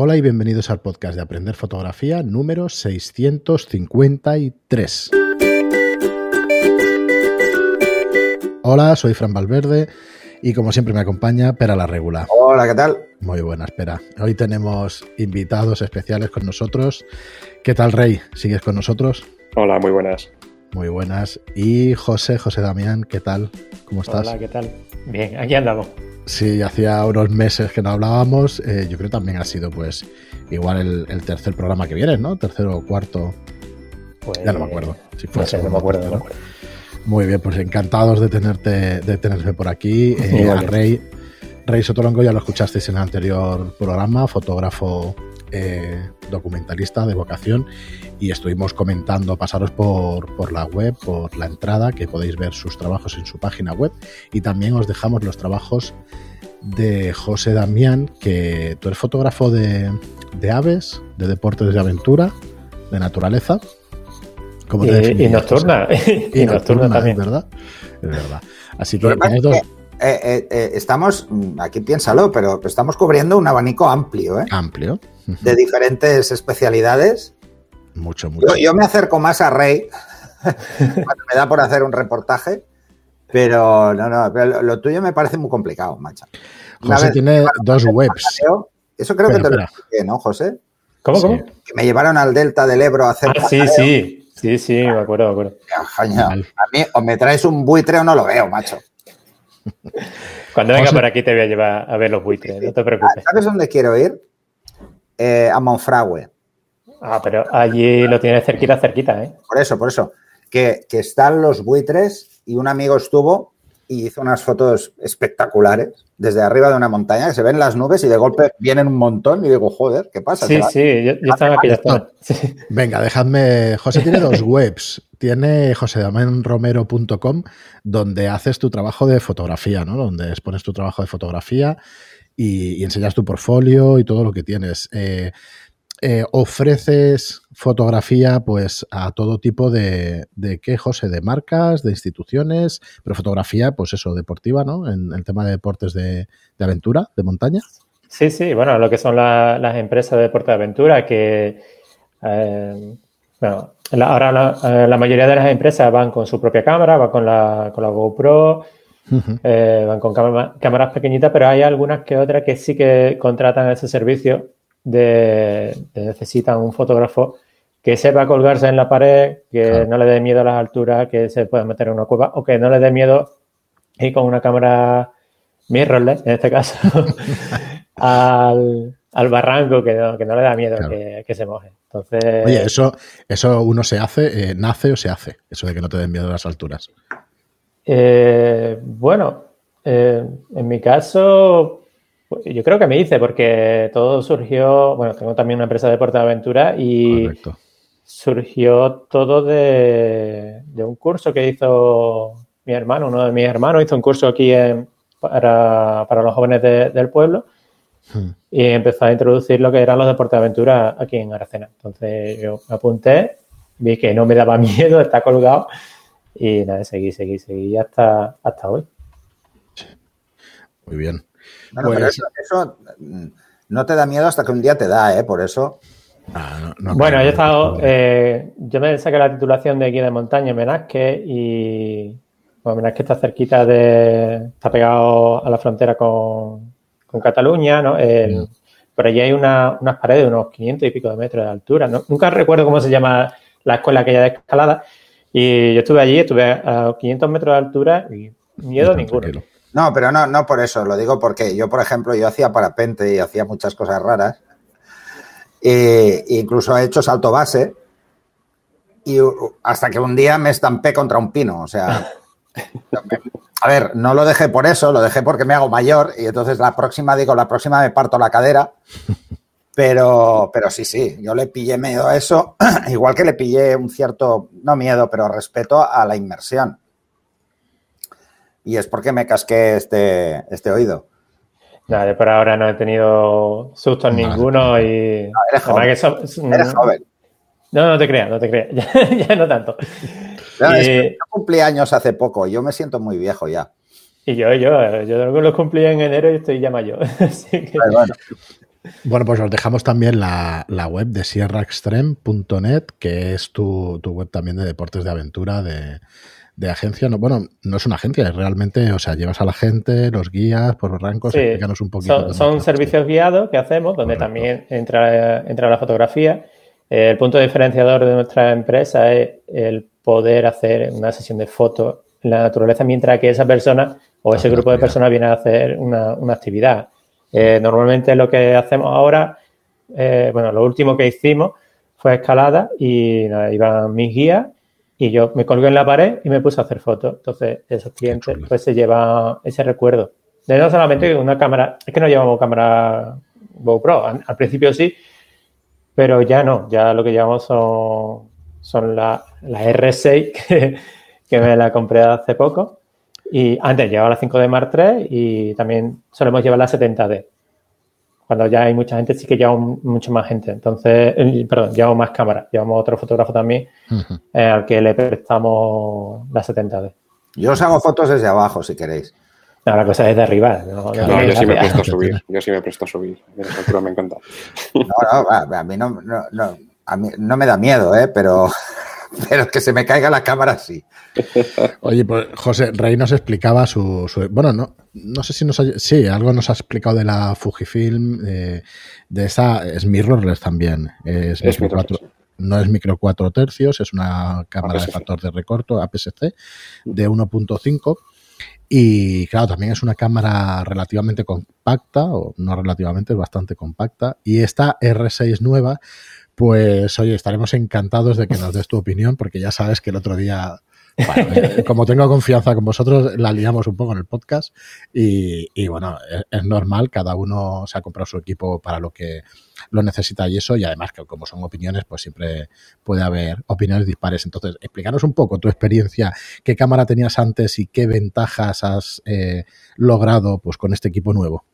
Hola y bienvenidos al podcast de Aprender Fotografía número 653. Hola, soy Fran Valverde y como siempre me acompaña Pera la Regula. Hola, ¿qué tal? Muy buena, espera. Hoy tenemos invitados especiales con nosotros. ¿Qué tal, Rey? ¿Sigues con nosotros? Hola, muy buenas. Muy buenas. Y José, José Damián, ¿qué tal? ¿Cómo estás? Hola, ¿qué tal? Bien, aquí andamos. Sí, hacía unos meses que no hablábamos. Eh, yo creo que también ha sido, pues, igual el, el tercer programa que viene, ¿no? Tercero o cuarto. Pues, Ya no me acuerdo. Si fue no sé, no me acuerdo. tercero. no me acuerdo. Muy bien, pues encantados de tenerte, de tenerme por aquí. Eh, a. Rey, Rey Sotolongo ya lo escuchasteis en el anterior programa, fotógrafo eh, documentalista de vocación, y estuvimos comentando, pasaros por, por la web, por la entrada, que podéis ver sus trabajos en su página web, y también os dejamos los trabajos de José Damián, que tú eres fotógrafo de, de aves, de deportes de aventura, de naturaleza. ¿Cómo te Y, y definirías, nocturna. Y, nocturna también. Es verdad. Es verdad. Así tenéis dos que, eh, eh, eh, estamos, mm, aquí piénsalo, pero estamos cubriendo un abanico amplio, ¿eh? amplio. De diferentes especialidades. Mucho, mucho. Yo, yo me acerco más a Rey cuando me da por hacer un reportaje, pero no, no, pero lo, lo tuyo me parece muy complicado, macho. Una José vez- tiene dos webs. Eso creo que te lo expliqué, ¿no, José? ¿Cómo, Sí. cómo? Que me llevaron al Delta del Ebro a hacer. Ah, sí, paseo. sí. Sí, sí, me acuerdo, me acuerdo. Coño, a mí o me traes un buitre o no lo veo, macho. Cuando venga José- por aquí te voy a llevar a ver los buitres, no te preocupes. ¿Sabes dónde quiero ir? Eh, a Monfragüe. Ah, pero allí lo tienes cerquita, cerquita, ¿eh? Por eso, por eso. Que, que están los buitres y un amigo estuvo y hizo unas fotos espectaculares desde arriba de una montaña que se ven las nubes y de golpe vienen un montón y digo, joder, ¿qué pasa? Sí, sí, yo, yo estaba zona. Sí. Venga, dejadme. José tiene dos webs. Tiene josedamianromero.com, donde haces tu trabajo de fotografía, ¿no? Donde expones tu trabajo de fotografía y, y enseñas tu portfolio y todo lo que tienes. Eh, eh, ofreces fotografía pues a todo tipo de, de qué, José, de marcas, de instituciones, pero fotografía, pues eso, deportiva, ¿no? En el tema de deportes de, de aventura, de montaña. Sí, sí, bueno, lo que son la- las empresas de deporte de aventura que, eh, bueno, la- ahora la, eh, la mayoría de las empresas van con su propia cámara, van con la, con la GoPro, eh, van con cámara- cámaras pequeñitas, pero hay algunas que otras que sí que contratan ese servicio de, de necesitan un fotógrafo que sepa colgarse en la pared, que Claro. no le dé miedo a las alturas, que se pueda meter en una cueva o que no le dé miedo ir con una cámara mirrorless, en este caso, al, al barranco, que no, que no le da miedo Claro. que, que se moje. Entonces, Oye, eso, eso uno se hace, eh, nace o se hace, eso de que no te den miedo a las alturas. Eh, bueno, eh, en mi caso, yo creo que me hice, porque todo surgió, bueno, tengo también una empresa de deporte de aventura y Correcto. surgió todo de, de un curso que hizo mi hermano, uno de mis hermanos hizo un curso aquí en- para, para los jóvenes de- del pueblo Hmm. y empezó a introducir lo que eran los deportes de aventura aquí en Aracena. Entonces yo me apunté, vi que no me daba miedo, está colgado y nada, seguí, seguí, seguí hasta, hasta hoy. Muy bien. Bueno, Pues- pero eso, eso, mm, no te da miedo hasta que un día te da, ¿eh? Por eso. Ah, no- no Bueno, yo he estado, eh, yo me saqué la titulación de guía de montaña en Menasque y bueno, Menasque está cerquita de, está pegado a la frontera con, con Cataluña, ¿no? El- Mm. Por allí hay una- unas paredes de unos 500 y pico de metros de altura, ¿no? Nunca recuerdo cómo se llama la escuela aquella de escalada y yo estuve allí, estuve a 500 metros de altura y miedo ninguno. tranquilo. No, pero no, no por eso, lo digo porque yo, por ejemplo, yo hacía parapente y hacía muchas cosas raras. E incluso he hecho salto base. Y hasta que un día me estampé contra un pino. O sea, a ver, no lo dejé por eso, lo dejé porque me hago mayor. Y entonces la próxima, digo, la próxima me parto la cadera. Pero, pero sí, sí, yo le pillé miedo a eso, igual que le pillé un cierto, no miedo, pero respeto a la inmersión. Y es porque me casqué este, este oído. Nada, por ahora no he tenido sustos ninguno y eres además joven. que so- Eres joven. No, no te creas, no te creas. Ya, ya no tanto. No, es que yo cumplí años hace poco, yo me siento muy viejo ya. Y yo, yo, yo los cumplí en enero y estoy ya mayor. Así que, Pero bueno, Bueno, pues os dejamos también la, web de sierraextreme.net, que es tu, web también de deportes de aventura, de, agencia. No, bueno, no es una agencia, es realmente, o sea, llevas a la gente, los guías por los rancos, explícanos un poquito. Son, servicios guiados que hacemos, donde también entra, entra la fotografía. el punto diferenciador de nuestra empresa es el poder hacer una sesión de fotos en la naturaleza mientras que esa persona o ese grupo de personas viene a hacer una, una actividad. Eh, normalmente lo que hacemos ahora, eh, bueno, lo último que hicimos fue escalada y iban mis guías y yo me colgué en la pared y me puse a hacer fotos. Entonces, esos clientes pues se llevan ese recuerdo. De no solamente una cámara, es que no llevamos cámara GoPro, al, principio sí, pero ya no, ya lo que llevamos son, son la, la R6 que, que me la compré hace poco y antes llevaba la 5D Mark III y también solemos llevar la 70D. Cuando ya hay mucha gente, sí que llevamos mucho más gente. Entonces, eh, perdón, llevamos más cámaras. Llevamos otro fotógrafo también eh, al que le prestamos la 70D. Yo os hago fotos desde abajo, si queréis. No, la cosa es de arriba. No, yo sí me presto a subir. Yo sí me presto a subir. me encanta. No, no, a mí no, no, a mí no me da miedo, ¿eh? pero pero que se me caiga la cámara sí. Oye, pues José, Rey nos explicaba su, bueno, no, no sé si nos ha, sí, algo nos ha explicado de la Fujifilm, eh, de esa, es mirrorless también, es, no es micro 4 tercios, es una cámara de factor de recorto APS-C de 1.5 y claro, también es una cámara relativamente compacta, o no relativamente, es bastante compacta. Y esta R6 nueva, pues oye, estaremos encantados de que nos des tu opinión, porque ya sabes que el otro día, eh, como tengo confianza con vosotros, la liamos un poco en el podcast y, bueno, es, normal, cada uno se ha comprado su equipo para lo que lo necesita y eso, y además que como son opiniones, pues siempre puede haber opiniones dispares. Entonces, explícanos un poco tu experiencia, qué cámara tenías antes y qué ventajas has eh, logrado pues con este equipo nuevo.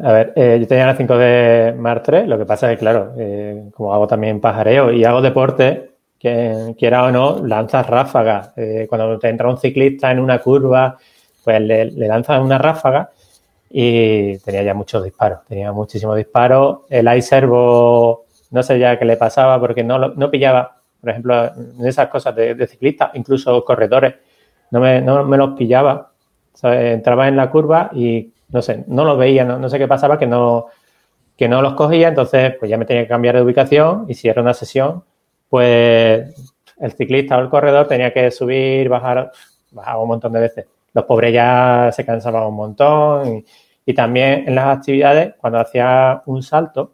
A ver, eh, yo tenía la 5D Mark III, lo que pasa es que, claro, eh, como hago también pajareo y hago deporte, que quiera o no, lanzas ráfagas. Eh, cuando te entra un ciclista en una curva, pues le, lanzas una ráfaga y tenía ya muchos disparos, tenía muchísimos disparos. El iServo, no sé ya qué le pasaba porque no, no pillaba, por ejemplo, en esas cosas de, ciclistas, incluso corredores, no me, no me los pillaba. entraba en la curva y no sé, no los veía, no, sé qué pasaba, que no, que no los cogía, entonces pues ya me tenía que cambiar de ubicación y si era una sesión, pues el ciclista o el corredor tenía que subir, bajar, bajaba un montón de veces. Los pobres ya se cansaban un montón y, también en las actividades, cuando hacía un salto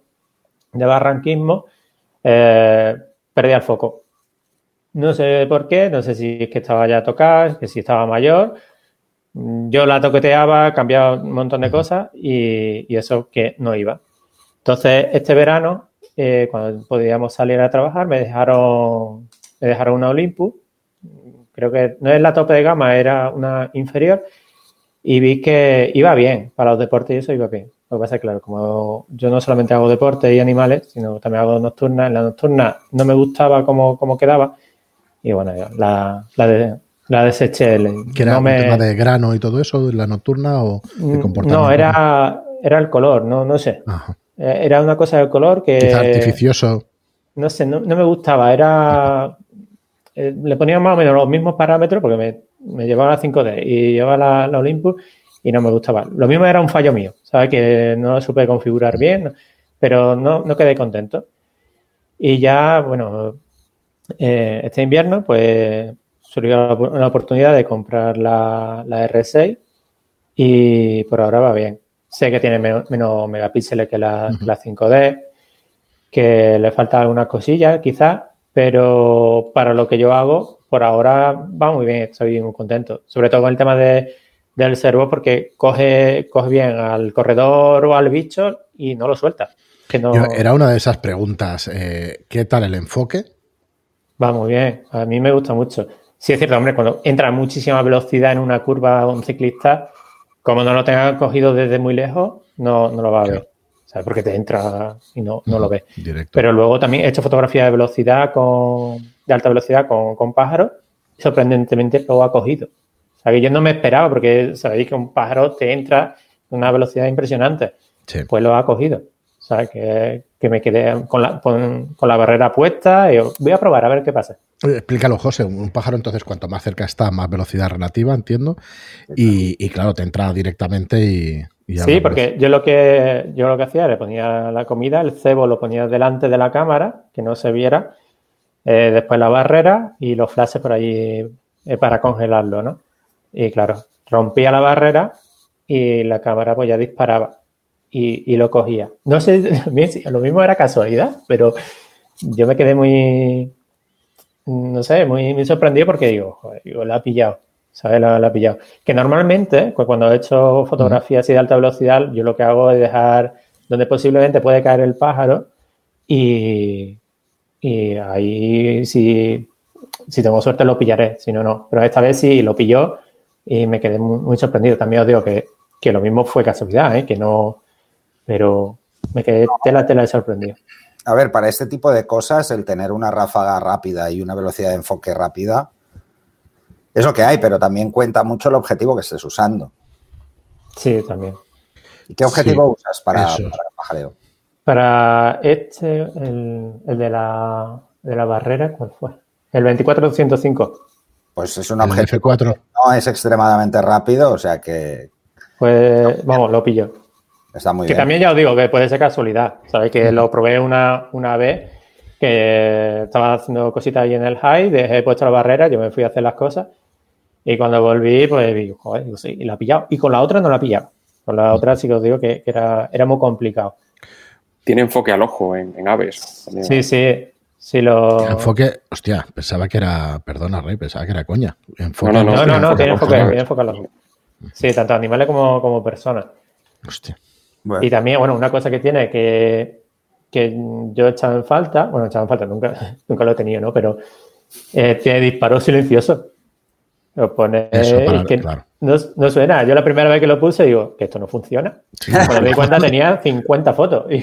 de barranquismo, eh, perdía el foco. No sé por qué, no sé si es que estaba ya a tocar, que si estaba mayor yo la toqueteaba, cambiaba un montón de cosas y, eso que no iba. Entonces, este verano, eh, cuando podíamos salir a trabajar, me dejaron, me dejaron una Olympus. Creo que no es la tope de gama, era una inferior. Y vi que iba bien para los deportes y eso iba bien. Lo que pasa es que, claro, como yo no solamente hago deportes y animales, sino también hago nocturnas, en la nocturna no me gustaba cómo, cómo quedaba. Y bueno, la, la, de, la deseché. ¿Que era un tema de grano y todo eso, la nocturna o de mm, comportamiento? No, era, era el color, no, no sé. Eh, era una cosa del color que... Quizá artificioso. No sé, no, me gustaba. Era... Eh, le ponía más o menos los mismos parámetros porque me, me llevaba la 5D y llevaba la, la, Olympus y no me gustaba. Lo mismo era un fallo mío, ¿sabes? Que no supe configurar bien, pero no, no quedé contento. Y ya, bueno, eh, este invierno, pues surgió la oportunidad de comprar la, R6 y por ahora va bien. Sé que tiene menos, megapíxeles que la, 5D, que le falta algunas cosillas quizás, pero para lo que yo hago, por ahora va muy bien, estoy muy contento. Sobre todo con el tema de, del servo porque coge, coge bien al corredor o al bicho y no lo suelta. Que no... era una de esas preguntas. Eh, ¿Qué tal el enfoque? Va muy bien, a mí me gusta mucho. Sí, es cierto, hombre, cuando entra a muchísima velocidad en una curva un ciclista, como no lo tenga cogido desde muy lejos, no, no lo va a ver. ¿Sabes? Porque te entra y no, no lo ve. Pero luego también he hecho fotografía de velocidad con, de alta velocidad con, con pájaros y sorprendentemente lo ha cogido. O sea, que yo no me esperaba porque sabéis que un pájaro te entra a una velocidad impresionante. Pues lo ha cogido. O ¿sabes? Que, que me quedé con la, con, con la barrera puesta y voy a probar a ver qué pasa. Explícalo, José. Un pájaro, entonces, cuanto más cerca está, más velocidad relativa, entiendo. Y, y claro, te entra directamente y. Sí, porque yo lo que yo lo que hacía, le ponía la comida, el cebo lo ponía delante de la cámara, que no se viera, eh, después la barrera y los flashes por allí eh, para congelarlo, ¿no? Y claro, rompía la barrera y la cámara pues ya disparaba y, y lo cogía. No sé, a mí sí, lo mismo era casualidad, pero yo me quedé muy, no sé, muy, muy sorprendido porque digo, digo, la ha pillado, ¿sabes? La, la ha pillado. Que normalmente, pues cuando he hecho fotografías así de alta velocidad, yo lo que hago es dejar donde posiblemente puede caer el pájaro y, y ahí si, si tengo suerte lo pillaré, si no, no. Pero esta vez sí lo pilló y me quedé muy, muy sorprendido. También os digo que, que lo mismo fue casualidad, ¿eh? que no, pero me quedé tela, tela de sorprendido. A ver, para este tipo de cosas, el tener una ráfaga rápida y una velocidad de enfoque rápida es lo que hay, pero también cuenta mucho el objetivo que estés usando. Sí, también. ¿Y qué objetivo usas para, para el pajareo? Para este, el, el de, la, de la barrera, ¿cuál fue? El 24205. Pues es un El objetivo F4. que no es extremadamente rápido, o sea que Pues, vamos, lo pillo. Está muy Que bien. también ya os digo que puede ser casualidad. Sabéis que lo probé una, una vez que estaba haciendo cositas ahí en el high, dejé puesto la barrera, yo me fui a hacer las cosas y cuando volví, pues digo, joder, digo, sí, y la he pillado. Y con la otra no la he pillado. Con la otra sí que os digo que, era, era muy complicado. Tiene enfoque al ojo en, en aves. también. Sí, sí, sí lo... Enfoque, hostia, pensaba que era, perdona, Rey, pensaba que era coña. Enfoque, No, no, No, no, no, tiene enfoque, tiene enfoque a los- Sí, tanto animales como, como personas. Hostia. Bueno, Y también, bueno, una cosa que tiene que, que yo he echado en falta, bueno, he echado en falta, nunca, nunca lo he tenido, ¿no? Pero eh, tiene disparo silencioso. Lo pone Eso, para- y que claro. no, no suena. Yo la primera vez que lo puse digo, que esto no funciona. Cuando me di cuenta tenía 50 fotos.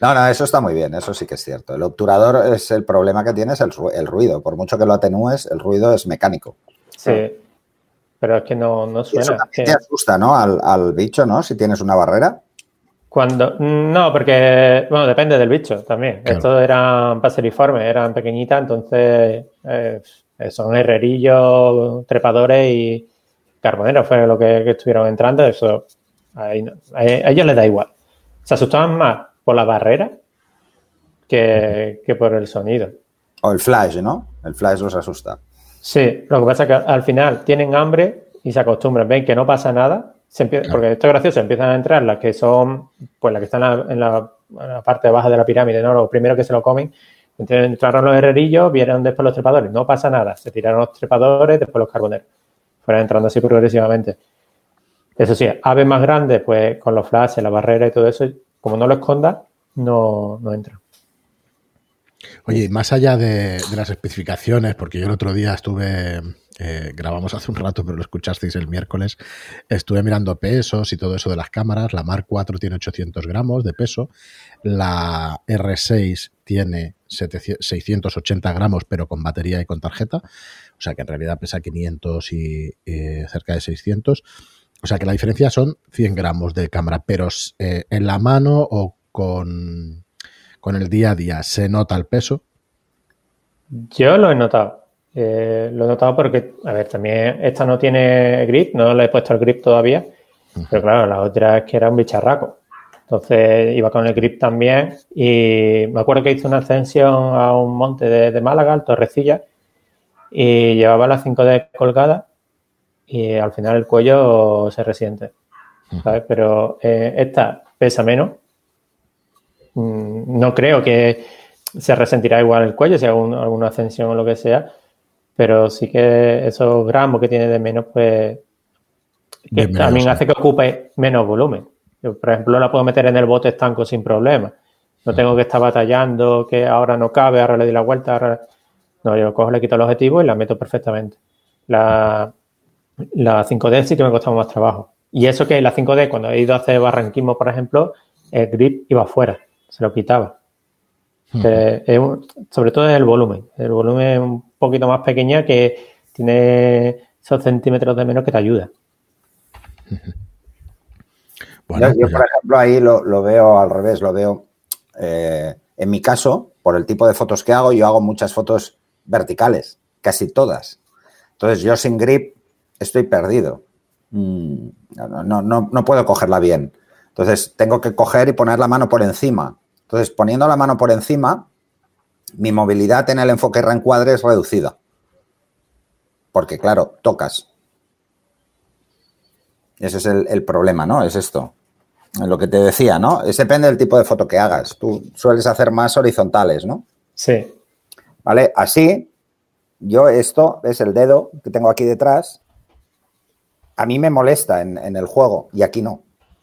No, no, eso está muy bien, eso sí que es cierto. El obturador es el problema que tiene es el, ru- el ruido. Por mucho que lo atenúes, el ruido es mecánico. sí. Pero es que no, no Y eso suena. también Que- te asusta, ¿no? Al, al bicho, ¿no? Si tienes una barrera. Cuando, no, porque, bueno, depende del bicho también. Claro. Estos eran paseriformes, eran pequeñitas, entonces eh, son herrerillos, trepadores y carboneros fue lo que, que estuvieron entrando. Eso, ahí no- a, a ellos les da igual. Se asustaban más por la barrera que, que por el sonido. O el flash, ¿no? El flash los asusta. Sí, lo que pasa es que al final tienen hambre y se acostumbran, ven que no pasa nada, se empie- Claro. porque esto es gracioso, empiezan a entrar las que son, pues las que están en la, en la- parte baja de la pirámide, ¿no? Los primeros que se lo comen, entonces entraron los herrerillos, vieron después los trepadores, no pasa nada, se tiraron los trepadores, después los carboneros, fueron entrando así progresivamente. Eso sí, aves más grandes, pues con los flashes, la barrera y todo eso, como no lo escondas, no, no entran. Oye, más allá de, las especificaciones, porque yo el otro día estuve, eh, grabamos hace un rato, pero lo escuchasteis el miércoles, estuve mirando pesos y todo eso de las cámaras. La Mark IV tiene 800 gramos de peso, la R6 tiene 700 680 gramos, pero con batería y con tarjeta, o sea que en realidad pesa 500 y eh, cerca de 600. O sea que la diferencia son 100 gramos de cámara, pero eh, en la mano o con, con el día a día se nota el peso. Yo lo he notado. Eh, lo he notado porque, a ver, también esta no tiene grip, no le he puesto el grip todavía, pero claro, la otra es que era un bicharraco. Entonces iba con el grip también y me acuerdo que hice una ascensión a un monte de, de Málaga, al Torrecilla, y llevaba la 5D colgada y al final el cuello se resiente, ¿sabes? Pero eh, esta pesa menos. Mm, No creo que se resentirá igual el cuello si un- alguna ascensión o lo que sea, pero sí que esos gramos que tiene de menos, pues que también hace que ocupe menos volumen. Yo, por ejemplo, la puedo meter en el bote estanco sin problema. No tengo que estar batallando, que ahora no cabe, ahora le di la vuelta. ahora- No, yo cojo, le quito el objetivo y la meto perfectamente. La, la 5D sí que me costaba más trabajo. Y eso que la 5D, cuando he ido a hacer barranquismo, por ejemplo, el grip iba afuera, se lo quitaba. Es un- sobre todo es el volumen. El volumen es un poquito más pequeña que tiene esos centímetros de menos que te ayuda. Bueno, yo, yo, pues por ejemplo, ahí lo, lo veo al revés, lo veo. eh, en mi caso, por el tipo de fotos que hago, yo hago muchas fotos verticales, casi todas. Entonces, yo sin grip estoy perdido. Mm, No, no, no, no puedo cogerla bien. Entonces, tengo que coger y poner la mano por encima. Entonces, poniendo la mano por encima, mi movilidad en el enfoque reencuadre es reducida. Porque, claro, tocas. Ese es el, el problema, ¿no? Es esto. Lo que te decía, ¿no? Es depende del tipo de foto que hagas. Tú sueles hacer más horizontales, ¿no? Sí, ¿Vale? Así, yo esto, es el dedo que tengo aquí detrás, a mí me molesta en, en el juego y aquí no.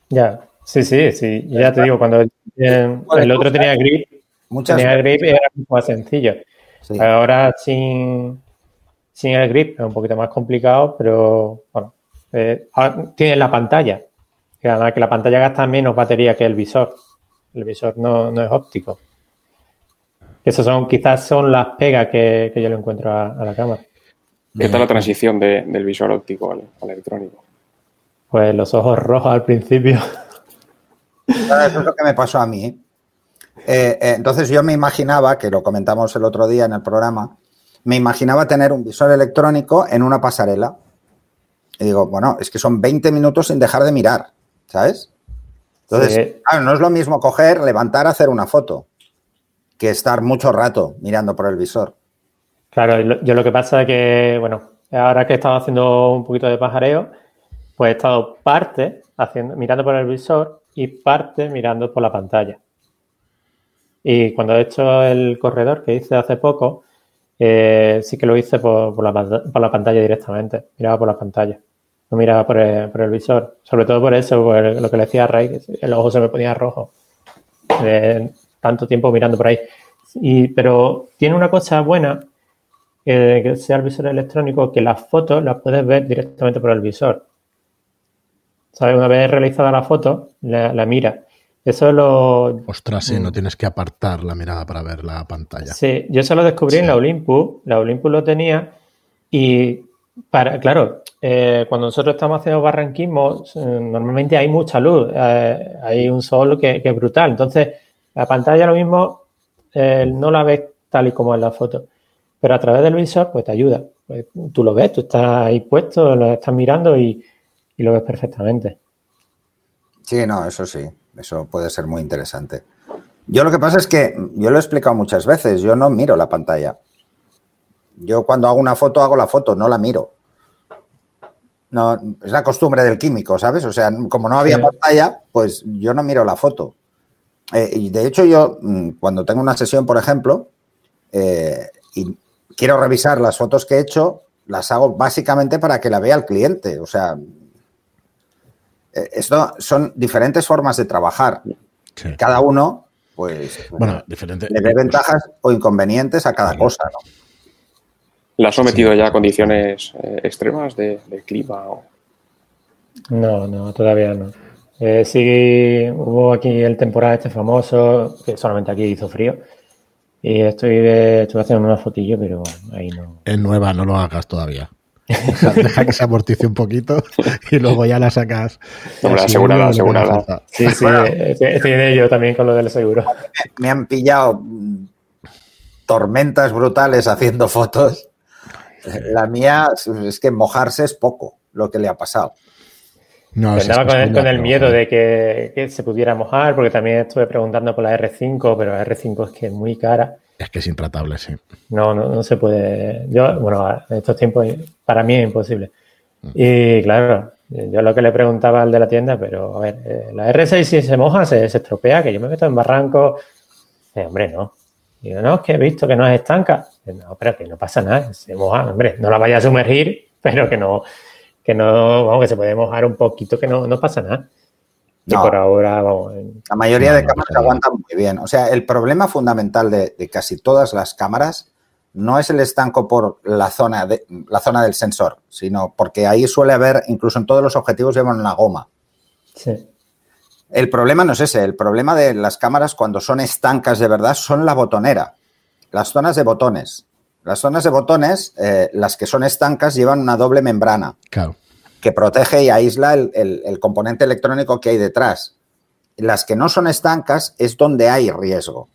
ya. Sí, sí, sí. Y ya te digo, cuando eh, el otro tenía grip, Muchas tenía grip era mucho más sencillo. Sí. Ahora sin, sin el grip es un poquito más complicado, pero bueno, eh, tiene la pantalla. Que además que la pantalla gasta menos batería que el visor. El visor no, no es óptico. Esas son, quizás son las pegas que, que yo le encuentro a, a la cámara. ¿Qué tal la transición de- del visor óptico al, al electrónico? Pues los ojos rojos al principio. Eso es lo que me pasó a mí. Eh, eh, entonces yo me imaginaba, que lo comentamos el otro día en el programa, me imaginaba tener un visor electrónico en una pasarela. Y digo, bueno, es que son 20 minutos sin dejar de mirar, ¿sabes? Entonces, Sí. claro, no es lo mismo coger, levantar, hacer una foto, que estar mucho rato mirando por el visor. Claro, yo lo que pasa es que, bueno, ahora que he estado haciendo un poquito de pajareo, pues he estado parte haciendo, mirando por el visor y parte mirando por la pantalla. Y cuando he hecho el corredor que hice hace poco, eh, sí que lo hice por, por la, pantalla directamente, miraba por la pantalla, no miraba por el, por el visor. Sobre todo por eso, por lo que le decía a Ray, que el ojo se me ponía rojo de tanto tiempo mirando por ahí. Y, pero tiene una cosa buena, eh, que sea el visor electrónico, que las fotos las puedes ver directamente por el visor. ¿Sabes? Una vez realizada la foto, la, la mira. Eso es lo, Ostras, sí, Mm. no tienes que apartar la mirada para ver la pantalla. Sí, yo eso lo descubrí en la Olympus. La Olympus lo tenía y, para, claro, eh, cuando nosotros estamos haciendo barranquismo, eh, normalmente hay mucha luz, eh, hay un sol que, que es brutal. Entonces, la pantalla lo mismo no la ves tal y como en la foto, pero a través del visor, pues te ayuda. Pues, tú lo ves, tú estás ahí puesto, lo estás mirando y, y lo ves perfectamente. Sí, no, eso sí, eso puede ser muy interesante. Yo lo que pasa es que, yo lo he explicado muchas veces, yo no miro la pantalla. Yo cuando hago una foto, hago la foto, no la miro. No, es la costumbre del químico, ¿sabes? O sea, como no había Sí. pantalla, pues yo no miro la foto. Eh, y de hecho yo, mm, cuando tengo una sesión, por ejemplo, eh, y quiero revisar las fotos que he hecho, las hago básicamente para que la vea el cliente. O sea, esto son diferentes formas de trabajar. Sí. Cada uno, pues, Bueno, diferente. le ve ventajas o inconvenientes a cada cosa. ¿no? ¿La has sometido ya a condiciones eh, extremas de, de clima? o- No, no, todavía no. Eh, sí, hubo aquí el temporal este famoso, que solamente aquí hizo frío. Y estoy, eh, estuve haciendo una fotillo, pero ahí no. Es nueva, no lo hagas todavía. Deja, deja que se amortice un poquito y luego ya la sacas. Hombre, asegurada, asegurada. Sí, sí, eh, estoy, estoy en ello también con lo del seguro. Me han pillado tormentas brutales haciendo fotos. La mía es que mojarse es poco lo que le ha pasado. No, Andaba con el, con miedo joder. de que, que se pudiera mojar, porque también estuve preguntando por la R5, pero la R5 es que es muy cara. Es que es intratable, sí. No, no, no se puede. Yo, bueno, en estos tiempos para mí es imposible. Y claro, yo lo que le preguntaba al de la tienda, pero a ver, eh, la R6 si se moja se, se estropea, que yo me meto en barranco. Eh, hombre, no. Digo, no, es que he visto que no es estanca. Eh, No, pero que no pasa nada, se moja, hombre, no la vaya a sumergir, pero que no, que no, vamos, que se puede mojar un poquito, que no, no pasa nada. Y No. por ahora, vamos, en- La mayoría No, de cámaras aguantan muy bien. O sea, el problema fundamental de, de casi todas las cámaras no es el estanco por la zona, de, la zona del sensor, sino porque ahí suele haber, incluso en todos los objetivos, llevan una goma. sí. El problema no es ese, el problema de las cámaras cuando son estancas de verdad son la botonera, las zonas de botones. Las zonas de botones, eh, las que son estancas, llevan una doble membrana Claro. Que protege y aísla el, el- el componente electrónico que hay detrás. Las que no son estancas es donde hay riesgo.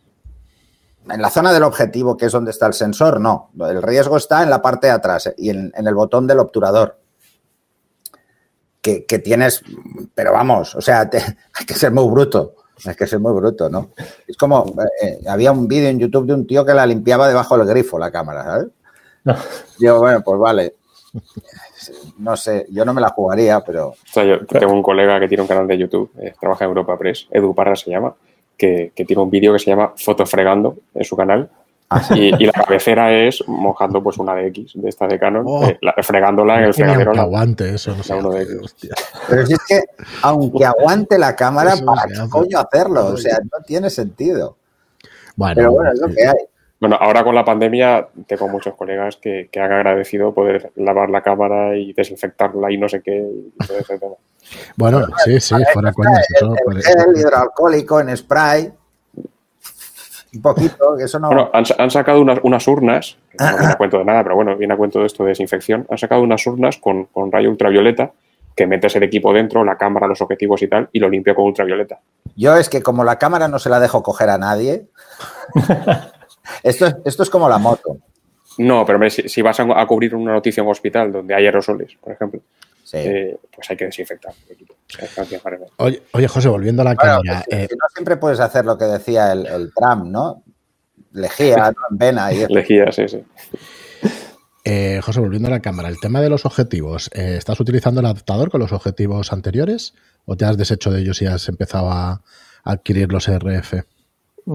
En la zona del objetivo, que es donde está el sensor, no. El riesgo está en la parte de atrás y en, en el botón del obturador. Que, que tienes, pero vamos, o sea, te- hay que ser muy bruto. Hay que ser muy bruto, ¿no? Es como, eh, eh, había un vídeo en YouTube de un tío que la limpiaba debajo del grifo, la cámara, ¿sabes? No. Digo, bueno, pues vale. No sé, yo no me la jugaría, pero O sea, yo tengo un colega que tiene un canal de YouTube, eh, trabaja en Europa Press, Edu Parra se llama, que, que tiene un vídeo que se llama Foto fregando en su canal. Y, y la cabecera es mojando pues una DX de esta de Canon, Oh. eh, la- fregándola en el fregadero. que la- aguante eso, no sé. de. Pero si es que, aunque aguante la cámara, Eso ¿para qué coño hacerlo? O sea, no tiene sentido. Bueno, Pero bueno, es lo que hay. Bueno, ahora con la pandemia tengo muchos colegas que, que han agradecido poder lavar la cámara y desinfectarla y no sé qué. y todo ese tema. Bueno, sí, sí, fuera coñas. Eso, El hidroalcohólico en spray. Un poquito, que eso no. Bueno, han, sa- han sacado unas, unas urnas, no viene a cuento de nada, pero bueno, viene a cuento de esto de desinfección. Han sacado unas urnas con, con rayo ultravioleta que metes el equipo dentro, la cámara, los objetivos y tal, y lo limpia con ultravioleta. Yo es que como la cámara no se la dejo coger a nadie. esto, es, esto es como la moto. No, pero hombre, si, si vas a, a cubrir una noticia en un hospital donde hay aerosoles, por ejemplo, Sí. eh, pues hay que desinfectar. Oye, oye, José, volviendo a la Bueno, cámara. pues, eh, si no siempre puedes hacer lo que decía el, el Trump, ¿no? Lejía, ¿no? en vena y eso. Lejía, sí, sí. eh, José, volviendo a la cámara, el tema de los objetivos. eh, ¿Estás utilizando el adaptador con los objetivos anteriores o te has deshecho de ellos y has empezado a adquirir los RF?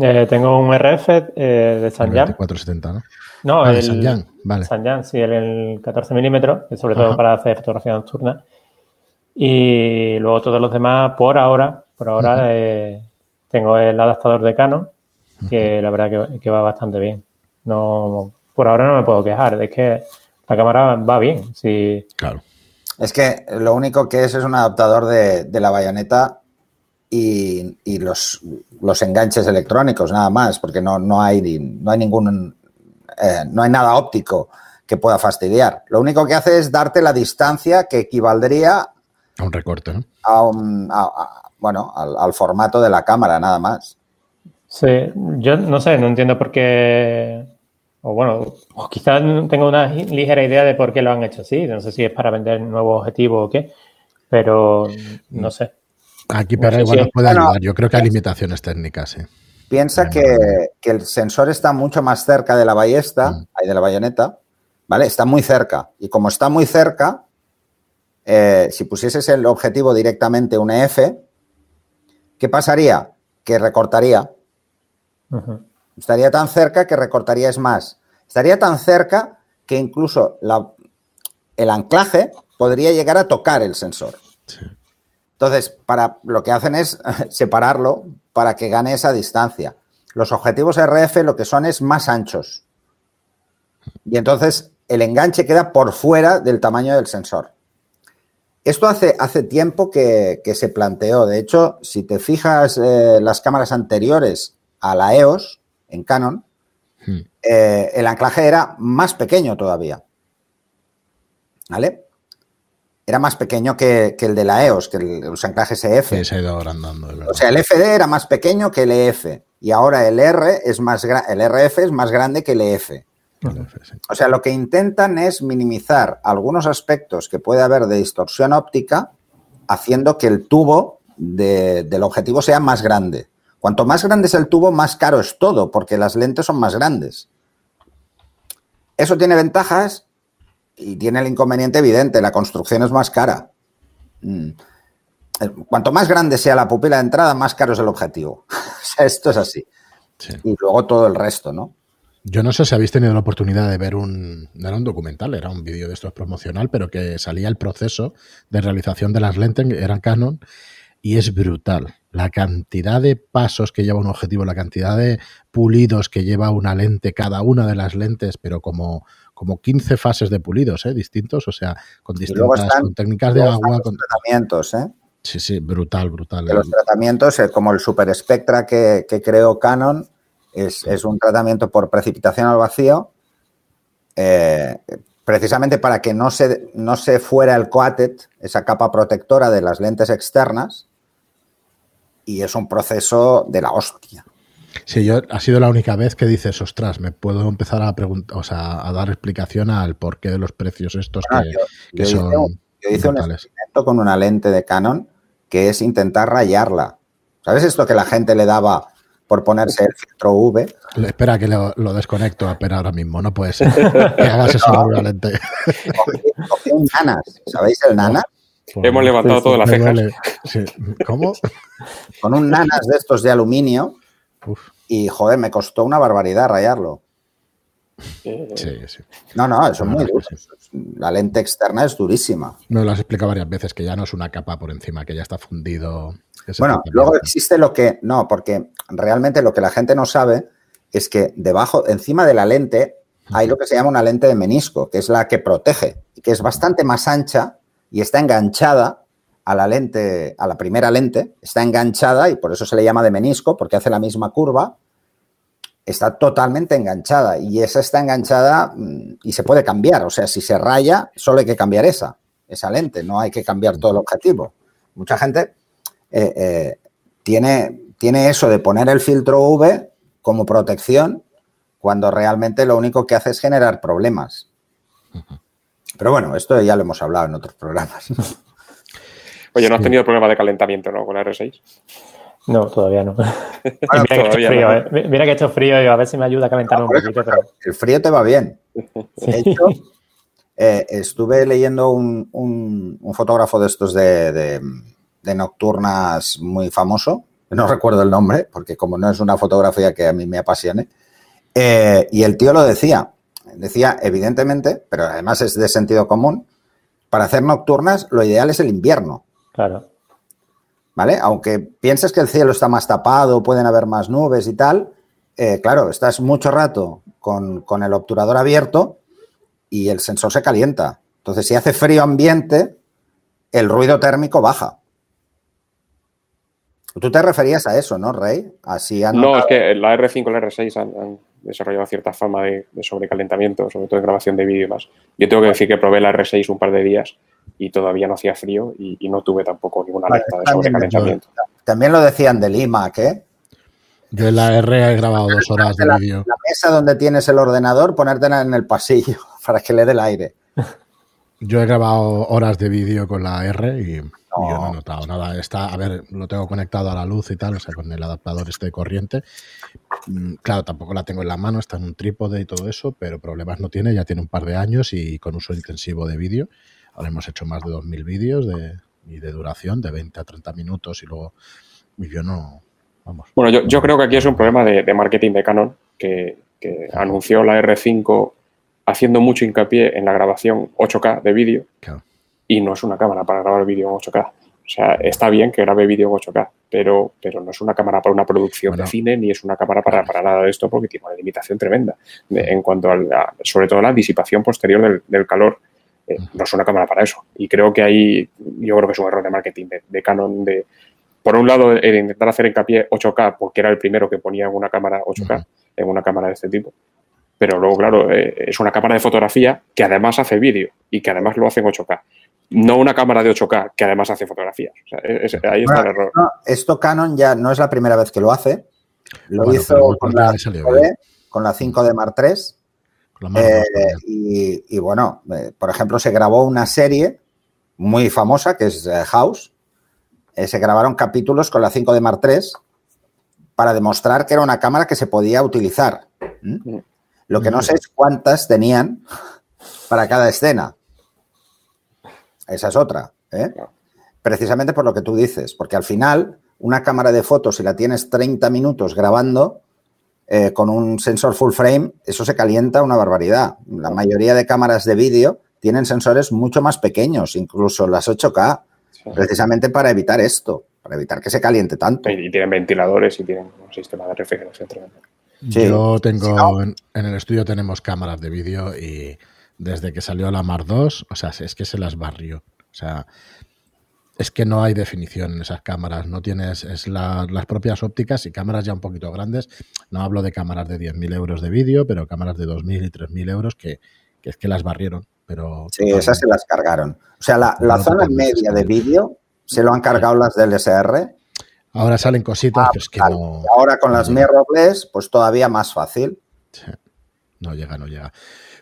Eh, tengo un RF eh, de Sanyan. 2470, ¿no? No, Ah, de el Sanyan, vale. Sanyan, sí, el, el 14 milímetros, sobre todo Ajá. para hacer fotografía nocturna. Y luego todos los demás, por ahora, por ahora eh, tengo el adaptador de Canon, que la verdad que, que va bastante bien. No, por ahora no me puedo quejar, es que la cámara va bien. Sí, Claro. Es que lo único que es es un adaptador de, de la bayoneta y, y los, los enganches electrónicos, nada más, porque no, no, hay, no hay ningún. eh, no hay nada óptico que pueda fastidiar. Lo único que hace es darte la distancia que equivaldría A un recorte, ¿no? a un. a- a- bueno, al, al formato de la cámara, nada más. Sí, yo no sé, no entiendo por qué, o bueno, o quizás tengo una ligera idea de por qué lo han hecho así, no sé si es para vender nuevos objetivos o qué, pero no sé. Aquí No sé igual si- nos puede Bueno, ayudar. Yo creo que hay limitaciones técnicas, sí. Piensa Bueno, que, que el sensor está mucho más cerca de la ballesta, Mm. ahí de la bayoneta, ¿vale? Está muy cerca. Y como está muy cerca, eh, si pusieses el objetivo directamente un EF, ¿qué pasaría? Que recortaría. Estaría tan cerca que recortaría es más. Estaría tan cerca que incluso la- el anclaje podría llegar a tocar el sensor. Sí. Entonces, para, lo que hacen es separarlo para que gane esa distancia. Los objetivos RF lo que son es más anchos. Y entonces el enganche queda por fuera del tamaño del sensor. Esto hace, hace tiempo que, que se planteó. De hecho, si te fijas eh, las cámaras anteriores a la EOS en Canon, Hmm. eh, el anclaje era más pequeño todavía. ¿Vale? Era más pequeño que, que el de la EOS, que el- los anclajes EF. Sí, se ha ido agrandando. O sea, el FD era más pequeño que el EF. Y ahora el R es más el RF es más grande que el EF. Sí. O sea, lo que intentan es minimizar algunos aspectos que puede haber de distorsión óptica, haciendo que el tubo de- del objetivo sea más grande. Cuanto más grande es el tubo, más caro es todo, porque las lentes son más grandes. Eso tiene ventajas y tiene el inconveniente evidente, la construcción es más cara. Mm. Eh, Cuanto más grande sea la pupila de entrada, más caro es el objetivo. esto es así. Sí. Y luego todo el resto, ¿no? Yo no sé si habéis tenido la oportunidad de ver un. No era un documental, era un vídeo de estos promocional, pero que salía el proceso de realización de las lentes, eran Canon, y es brutal. La cantidad de pasos que lleva un objetivo, la cantidad de pulidos que lleva una lente, cada una de las lentes, pero como, como 15 fases de pulidos, ¿eh? Distintos, o sea, con distintas están- con técnicas de agua. Con... tratamientos, ¿eh? Sí, sí, brutal, brutal. los tratamientos, eh, como el Super Spectra que, que creó Canon, es, es un tratamiento por precipitación al vacío, eh, precisamente para que no se, no se fuera el coated, esa capa protectora de las lentes externas, y es un proceso de la hostia. Sí, yo ha sido la única vez que dices, ostras, me puedo empezar a preguntar, o sea, a dar explicación al porqué de los precios estos Ah, que, yo, que yo hice son un, yo hice un experimento con una lente de Canon que es intentar rayarla. ¿Sabes esto que la gente le daba por ponerse el filtro V? Le- Espera que lo, lo desconecto a Pera ahora mismo, no puede ser que hagas eso con una lente. Cogí, un nanas, ¿sabéis el nanas? Hemos levantado todas las cejas. Sí. ¿Cómo? Con un nanas de estos de aluminio Uf, y, joder, me costó una barbaridad rayarlo. Sí, sí. No, no, eso es muy duro. La lente externa es durísima. Me lo has explicado varias veces que ya no es una capa por encima, que ya está fundido. Bueno, luego existe lo que. No, porque realmente lo que la gente no sabe es que debajo, encima de la lente, hay lo que se llama una lente de menisco, que es la que protege y que es bastante más ancha y está enganchada a la lente, a la primera lente, está enganchada y por eso se le llama de menisco, porque hace la misma curva. Está totalmente enganchada y esa está enganchada mm, y se puede cambiar. O sea, si se raya, solo hay que cambiar esa, esa lente, no hay que cambiar todo el objetivo. Mucha gente eh, eh, tiene, tiene eso de poner el filtro V como protección cuando realmente lo único que hace es generar problemas. Pero bueno, esto ya lo hemos hablado en otros programas. Oye, no has tenido problema de calentamiento, ¿no? Con la R6. No, todavía no. mira, que he frío, no. eh. Mira que he hecho frío y a ver si me ayuda a calentarme un Por poquito. Pero... El frío te va bien. De hecho, eh, estuve leyendo un, un- un fotógrafo de estos de, de- de nocturnas muy famoso, no recuerdo el nombre, porque como no es una fotografía que a mí me apasione, eh, y el tío lo decía, decía evidentemente, pero además es de sentido común, para hacer nocturnas lo ideal es el invierno, Claro. ¿vale? Aunque pienses que el cielo está más tapado, pueden haber más nubes y tal, eh, claro, estás mucho rato con, con el obturador abierto y el sensor se calienta. Entonces, si hace frío ambiente, el ruido térmico baja. Tú te referías a eso, ¿no, Rey? Así han No, notado- es que la R5 y la R6 han, han desarrollado cierta fama de, de sobrecalentamiento, sobre todo en grabación de vídeo y más. Yo tengo que decir que probé la R6 un par de días y todavía no hacía frío y, y no tuve tampoco ninguna Vale, alerta de sobrecalentamiento. También lo decían del iMac, ¿eh? Yo en la R he grabado dos horas de vídeo. la mesa donde tienes el ordenador, ponértela en el pasillo para que le dé el aire. Yo he grabado horas de vídeo con la R y, y yo no No. he notado nada. Está, a ver, lo tengo conectado a la luz y tal, o sea, con el adaptador este de corriente. Mm, Claro, tampoco la tengo en la mano, está en un trípode y todo eso, pero problemas no tiene, ya tiene un par de años y con uso intensivo de vídeo. Ahora hemos hecho más de 2.000 vídeos de, y de duración, de 20 a 30 minutos y luego y yo no, vamos. Bueno, yo, yo creo que aquí es un problema de, de marketing de Canon, que, que anunció la R5 haciendo mucho hincapié en la grabación 8K de vídeo Claro. y no es una cámara para grabar vídeo en 8K. O sea, está bien que grabe vídeo en 8K, pero, pero no es una cámara para una producción Bueno. de cine ni es una cámara para, para nada de esto porque tiene una limitación tremenda de- en cuanto a, la- sobre todo la disipación posterior del, del calor. Eh, no es una cámara para eso. Y creo que ahí yo creo que es un error de marketing de, de Canon de, por un lado, el intentar hacer hincapié 8K porque era el primero que ponía en una cámara 8K, Ujú. en una cámara de este tipo. Pero luego, claro, eh, es una cámara de fotografía que además hace vídeo y que además lo hace en 8K. No una cámara de 8K que además hace fotografías. O sea, es- es- ahí está el error. Esto Canon ya no es la primera vez que lo hace. Lo Bueno, hizo con la, le salió 5D, bien. con la 5D Mark III. Con la mano eh, y, y bueno, eh, por ejemplo, se grabó una serie muy famosa que es eh, House. Eh, se grabaron capítulos con la 5D Mark III para demostrar que era una cámara que se podía utilizar. ¿Mm? Mm. Lo que no sé es cuántas tenían para cada escena. Esa es otra. ¿eh? Precisamente por lo que tú dices, porque al final una cámara de fotos, si la tienes 30 minutos grabando eh, con un sensor full frame, eso se calienta una barbaridad. La mayoría de cámaras de vídeo tienen sensores mucho más pequeños, incluso las 8K, Sí. precisamente para evitar esto, para evitar que se caliente tanto. Y, y tienen ventiladores y tienen un sistema de refrigeración tremendo. sí. Yo tengo, Si no- en, en el estudio tenemos cámaras de vídeo y desde que salió la Mar 2, o sea, es que se las barrió. O sea, es que no hay definición en esas cámaras, no tienes, es la- las propias ópticas y cámaras ya un poquito grandes. No hablo de cámaras de 10.000 euros de vídeo, pero cámaras de 2.000 y 3.000 euros que, que es que las barrieron. pero... Sí, esas se las cargaron. O sea, la, la zona media de vídeo se lo han cargado las del SR. Ahora salen cositas, Ah, pero es que no... Ahora con las no mirrorless, pues todavía más fácil. Sí, No llega, no llega.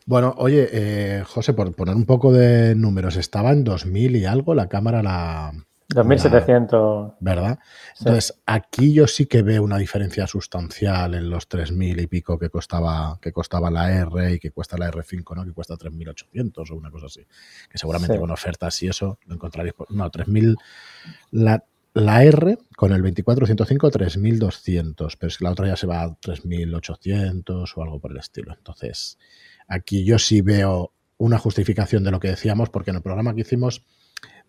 Bueno, oye, eh, José, por poner un poco de números, estaba en 2000 y algo la cámara, la, 2700. ¿verdad? Sí. Entonces, aquí yo sí que veo una diferencia sustancial en los 3.000 y pico que costaba, que costaba la R y que cuesta la R5, ¿no? Que cuesta 3.800 o una cosa así. Que seguramente Sí. con ofertas y eso lo encontraréis. por- No, 3.000... La, la R con el 2405, 3.200, pero es que la otra ya se va a 3.800 o algo por el estilo. Entonces, aquí yo sí veo una justificación de lo que decíamos, porque en el programa que hicimos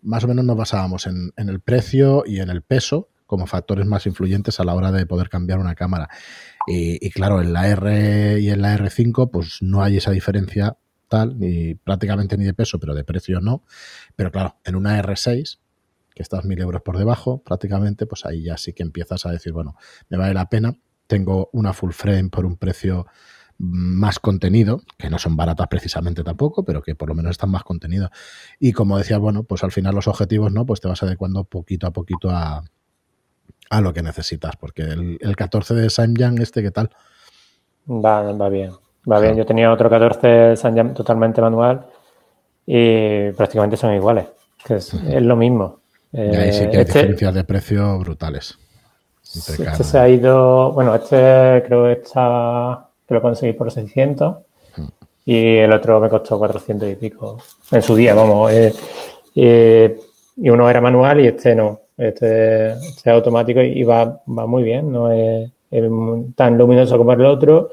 más o menos nos basábamos en, el precio y en el peso como factores más influyentes a la hora de poder cambiar una cámara. Y, y claro, en la R y en la R5 pues no hay esa diferencia tal, ni prácticamente ni de peso, pero de precio no. Pero claro, en una R6, que estás mil euros por debajo prácticamente, pues ahí ya sí que empiezas a decir, bueno, me vale la pena, tengo una full frame por un precio más contenido, que no son baratas precisamente tampoco, pero que por lo menos están más contenido. Y como decías, bueno, pues al final los objetivos, ¿no? Pues te vas adecuando poquito a poquito a, a lo que necesitas, porque el, el 14 de Samyang, este, ¿qué tal? Va, va bien. Va bien. Yo tenía otro 14 Sanjam totalmente manual y prácticamente son iguales. Que es, es lo mismo. Y ahí sí que hay este, diferencias de precio brutales. este se ha ido. Bueno, este creo que está. Que lo conseguí por 600 y el otro me costó 400 y pico en su día, vamos. eh, eh, y uno era manual y este no. Este, este es automático y va, va muy bien. No es, tan luminoso como el otro.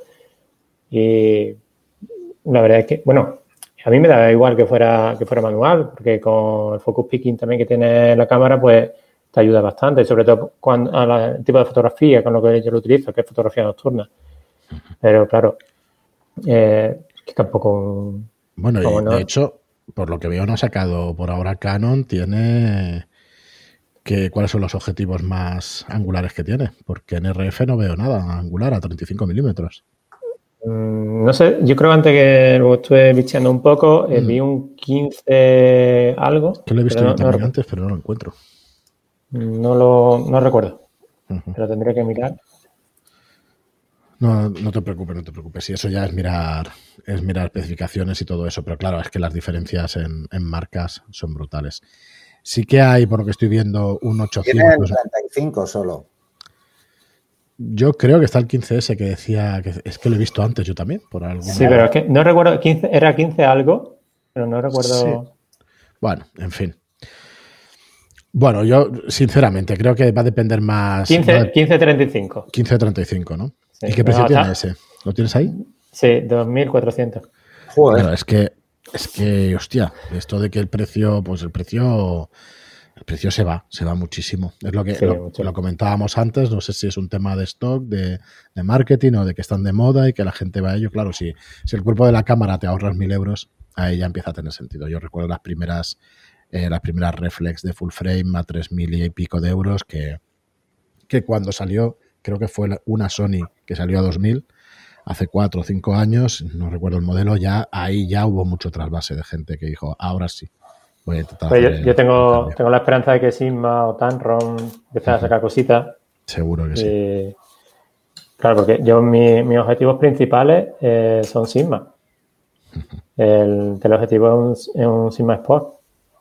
Y la verdad es que, bueno, a mí me da igual que fuera, que fuera manual, porque con el focus picking también que tiene la cámara, pues te ayuda bastante, sobre todo cuando, a la- el tipo de fotografía con lo que yo lo utilizo, que es fotografía nocturna. Pero claro, eh, que tampoco. Bueno, y no- de hecho, por lo que veo, no ha sacado por ahora Canon, tiene que cuáles son los objetivos más angulares que tiene, porque en RF no veo nada angular a 35 milímetros. mm, No sé, yo creo que antes que lo estuve bicheando un poco, eh, Mm. vi un 15 algo. Que lo he visto no, también antes, pero no lo encuentro. no lo no recuerdo, Ujú. pero tendré que mirar. No, no te preocupes, no te preocupes. Y eso ya es mirar, es mirar especificaciones y todo eso. Pero claro, es que las diferencias en, en marcas son brutales. Sí que hay, por lo que estoy viendo, un Tiene el 800. 35 solo. Yo creo que está el 15S que decía que es que lo he visto antes yo también, por algún Sí, pero es que no recuerdo, 15, era 15 algo, pero no recuerdo. Bueno, en fin. Bueno, yo sinceramente creo que va a depender más. 15, va a- 15.35. 15.35, ¿no? Sí, ¿Y qué precio no, tiene ese? ¿Lo tienes ahí? Sí, 2.400. Joder. Bueno, es que, es que, hostia, esto de que el precio, pues el precio, el precio se va, se va muchísimo. Es lo que Sí, lo, comentábamos antes, no sé si es un tema de stock, de, de marketing o de que están de moda y que la gente va a ello. Claro, si, si el cuerpo de la cámara te ahorras mil euros, ahí ya empieza a tener sentido. Yo recuerdo las primeras, eh, las primeras reflex de full frame a tres mil y pico de euros que, que cuando salió, creo que fue una Sony que salió a 2000 hace cuatro o cinco años, no recuerdo el modelo, ya ahí ya hubo mucho trasvase de gente que dijo, ahora sí, voy a intentar Pues yo, tengo, cambio". tengo la esperanza de que Sigma o Tanron empiecen a sacar cositas. Seguro que sí. Claro, porque yo mi- mis objetivos principales eh, son Sigma. El teleobjetivo es un, es un Sigma Sport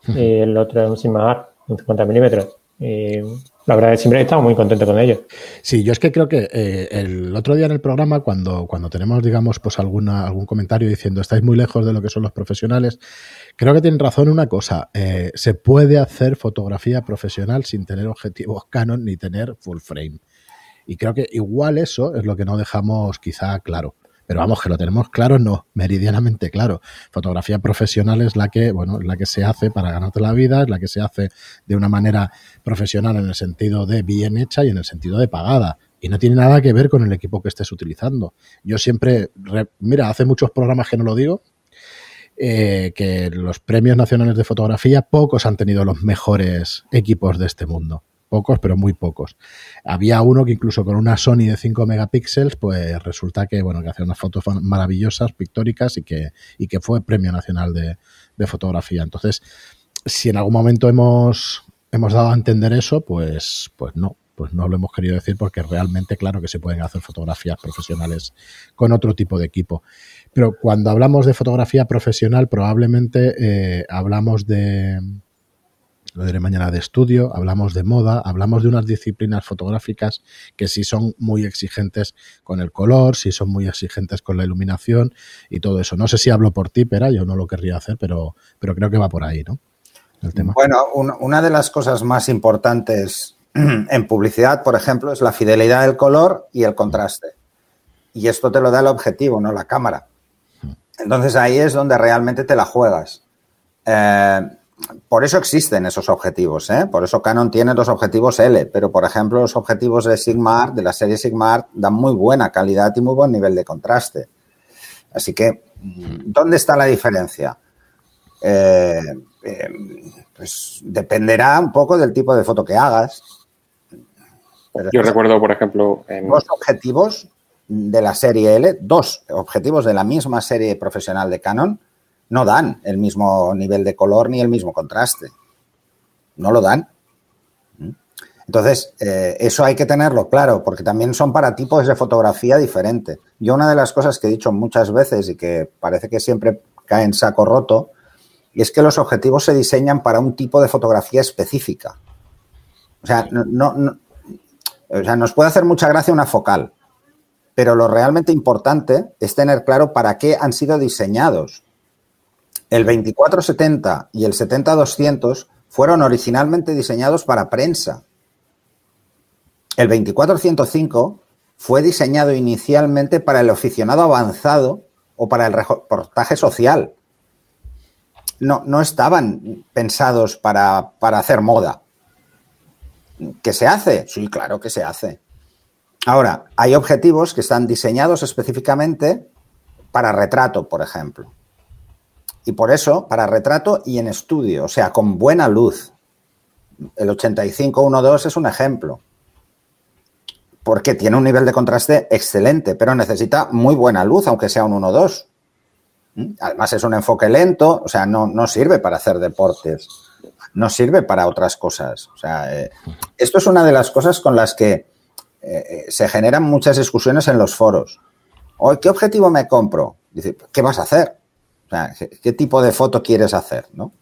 y el otro es un Sigma Art, un 50 milímetros. Y la verdad es siempre he estado muy contento con ellos. Sí, yo es que creo que eh, el otro día en el programa, cuando, cuando tenemos, digamos, pues algún comentario diciendo estáis muy lejos de lo que son los profesionales, creo que tienen razón una cosa. eh, se puede hacer fotografía profesional sin tener objetivos Canon ni tener full frame. Y creo que igual eso es lo que no dejamos quizá claro. Pero vamos, que lo tenemos claro, no, meridianamente claro. Fotografía profesional es la que, bueno, es la que se hace para ganarte la vida, es la que se hace de una manera profesional en el sentido de bien hecha y en el sentido de pagada. Y no tiene nada que ver con el equipo que estés utilizando. Yo siempre, re- mira, hace muchos programas que no lo digo, eh, que los premios nacionales de fotografía, pocos han tenido los mejores equipos de este mundo. Pocos, pero muy pocos. Había uno que incluso con una Sony de 5 megapíxeles, pues resulta que, bueno, que hacía unas fotos maravillosas, pictóricas y que, y que fue Premio Nacional de, Fotografía. Entonces, si en algún momento hemos, hemos dado a entender eso, pues, pues no, pues no lo hemos querido decir porque realmente, claro que se pueden hacer fotografías profesionales con otro tipo de equipo. Pero cuando hablamos de fotografía profesional, probablemente eh, hablamos de, lo diré mañana, de estudio, hablamos de moda, hablamos de unas disciplinas fotográficas que sí son muy exigentes con el color, sí son muy exigentes con la iluminación y todo eso. No sé si hablo por ti, pero yo no lo querría hacer, pero, pero creo que va por ahí, ¿no? El tema. Bueno, una de las cosas más importantes en publicidad, por ejemplo, es la fidelidad del color y el contraste. Y esto te lo da el objetivo, no la cámara. Entonces ahí es donde realmente te la juegas. Eh, por eso existen esos objetivos, ¿eh? por eso Canon tiene dos objetivos L, pero por ejemplo los objetivos de Sigma de la serie Sigma dan muy buena calidad y muy buen nivel de contraste. Así que, ¿dónde está la diferencia? Eh, pues dependerá un poco del tipo de foto que hagas, yo recuerdo, por ejemplo, en... Dos objetivos de la serie L, dos objetivos de la misma serie profesional de Canon, no dan el mismo nivel de color ni el mismo contraste. No lo dan. ¿Mm? Entonces, eh, eso hay que tenerlo claro, porque también son para tipos de fotografía diferentes. Yo una de las cosas que he dicho muchas veces y que parece que siempre cae en saco roto, es que los objetivos se diseñan para un tipo de fotografía específica. O sea, no, o sea, nos puede hacer mucha gracia una focal, pero lo realmente importante es tener claro para qué han sido diseñados. El 2470 y el 70-200 fueron originalmente diseñados para prensa. El 2405 fue diseñado inicialmente para el aficionado avanzado o para el reportaje social. No, no estaban pensados para, para hacer moda. ¿Que se hace? Sí, claro que se hace. Ahora, hay objetivos que están diseñados específicamente para retrato, por ejemplo. Y por eso, para retrato y en estudio, o sea, con buena luz. El 8512 es un ejemplo. Porque tiene un nivel de contraste excelente, pero necesita muy buena luz, aunque sea un 1.2. ¿Mm? Además, es un enfoque lento, o sea, no, no sirve para hacer deportes no sirve para otras cosas. O sea, eh, esto es una de las cosas con las que eh, eh, se generan muchas discusiones en los foros. ¿Qué objetivo me compro? Dice, ¿qué vas a hacer? O sea, ¿qué, tipo de foto quieres hacer? ¿no?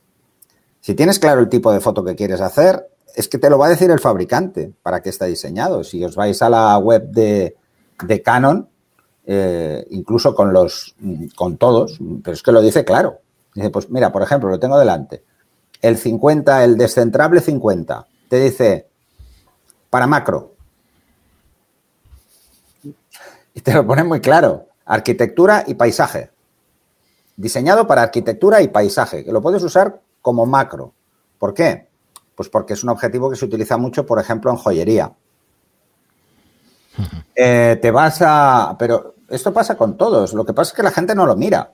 Si tienes claro el tipo de foto que quieres hacer, es que te lo va a decir el fabricante para qué está diseñado. Si os vais a la web de, Canon, incluso con los con todos, pero es que lo dice claro. Dice, pues mira, por ejemplo, lo tengo delante el 50, el descentrable 50, te dice para macro. Y te lo pone muy claro, arquitectura y paisaje. Diseñado para arquitectura y paisaje, que lo puedes usar como macro. ¿Por qué? Pues porque es un objetivo que se utiliza mucho, por ejemplo, en joyería. Eh, te vas a... Pero esto pasa con todos. Lo que pasa es que la gente no lo mira.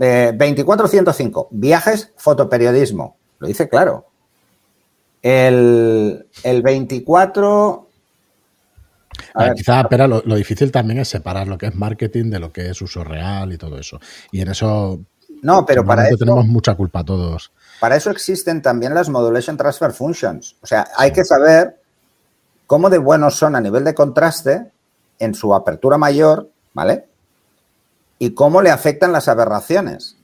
2405, viajes, fotoperiodismo. Lo dice claro. El, 24... quizá, pero lo, difícil también es separar lo que es marketing de lo que es uso real y todo eso. Y en eso... No, pero para eso... Tenemos mucha culpa todos. Para eso existen también las Modulation Transfer Functions. O sea, hay que saber cómo de buenos son a nivel de contraste en su apertura mayor, ¿vale? y cómo le afectan las aberraciones